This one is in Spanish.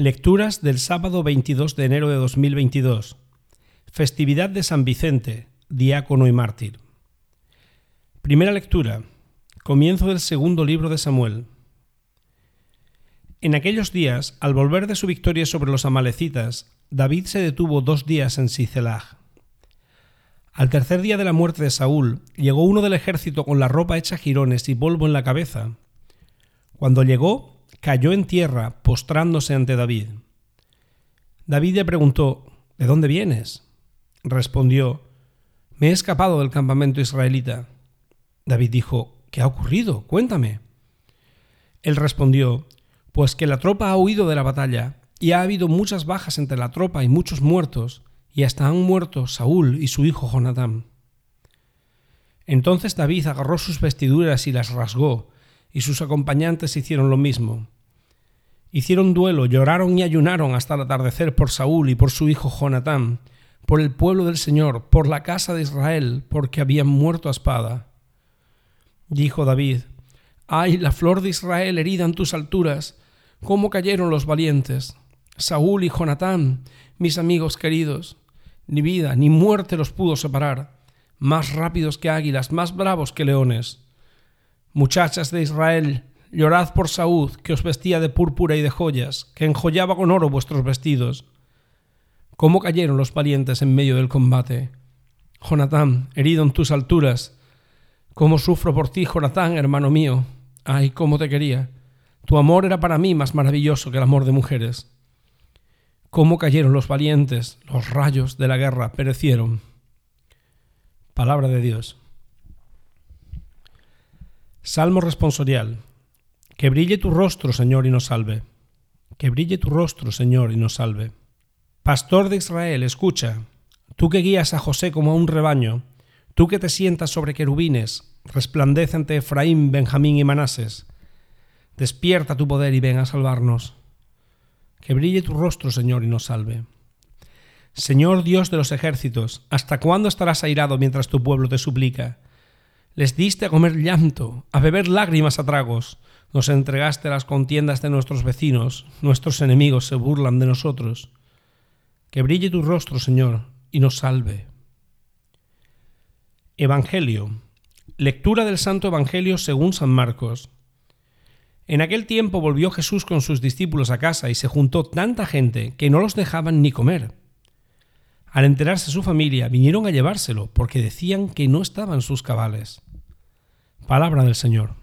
Lecturas del sábado 22 de enero de 2022. Festividad de San Vicente, diácono y mártir. Primera lectura. Comienzo del segundo libro de Samuel. En aquellos días, al volver de su victoria sobre los amalecitas, David se detuvo dos días en Sicelag. Al tercer día de la muerte de Saúl, llegó uno del ejército con la ropa hecha jirones y polvo en la cabeza. Cuando llegó, cayó en tierra postrándose ante David. David le preguntó, ¿De dónde vienes? Respondió, Me he escapado del campamento israelita. David dijo, ¿Qué ha ocurrido? Cuéntame. Él respondió, Pues que la tropa ha huido de la batalla, y ha habido muchas bajas entre la tropa y muchos muertos, y hasta han muerto Saúl y su hijo Jonatán. Entonces David agarró sus vestiduras y las rasgó, y sus acompañantes hicieron lo mismo. Hicieron duelo, lloraron y ayunaron hasta el atardecer por Saúl y por su hijo Jonatán, por el pueblo del Señor, por la casa de Israel, porque habían muerto a espada. Dijo David, Ay, la flor de Israel herida en tus alturas, cómo cayeron los valientes. Saúl y Jonatán, mis amigos queridos, ni vida ni muerte los pudo separar, más rápidos que águilas, más bravos que leones. Muchachas de Israel, llorad por Saúl, que os vestía de púrpura y de joyas, que enjollaba con oro vuestros vestidos. ¿Cómo cayeron los valientes en medio del combate? Jonatán, herido en tus alturas, ¿cómo sufro por ti, Jonatán, hermano mío? Ay, cómo te quería. Tu amor era para mí más maravilloso que el amor de mujeres. ¿Cómo cayeron los valientes? Los rayos de la guerra perecieron. Palabra de Dios. Salmo responsorial. Que brille tu rostro, Señor, y nos salve. Que brille tu rostro, Señor, y nos salve. Pastor de Israel, escucha. Tú que guías a José como a un rebaño, tú que te sientas sobre querubines, resplandece ante Efraín, Benjamín y Manases. Despierta tu poder y ven a salvarnos. Que brille tu rostro, Señor, y nos salve. Señor Dios de los ejércitos, ¿hasta cuándo estarás airado mientras tu pueblo te suplica? Les diste a comer llanto, a beber lágrimas a tragos. Nos entregaste las contiendas de nuestros vecinos. Nuestros enemigos se burlan de nosotros. Que brille tu rostro, Señor, y nos salve. Evangelio. Lectura del Santo Evangelio según San Marcos. En aquel tiempo volvió Jesús con sus discípulos a casa y se juntó tanta gente que no los dejaban ni comer. Al enterarse su familia, vinieron a llevárselo porque decían que no estaban sus cabales. Palabra del Señor.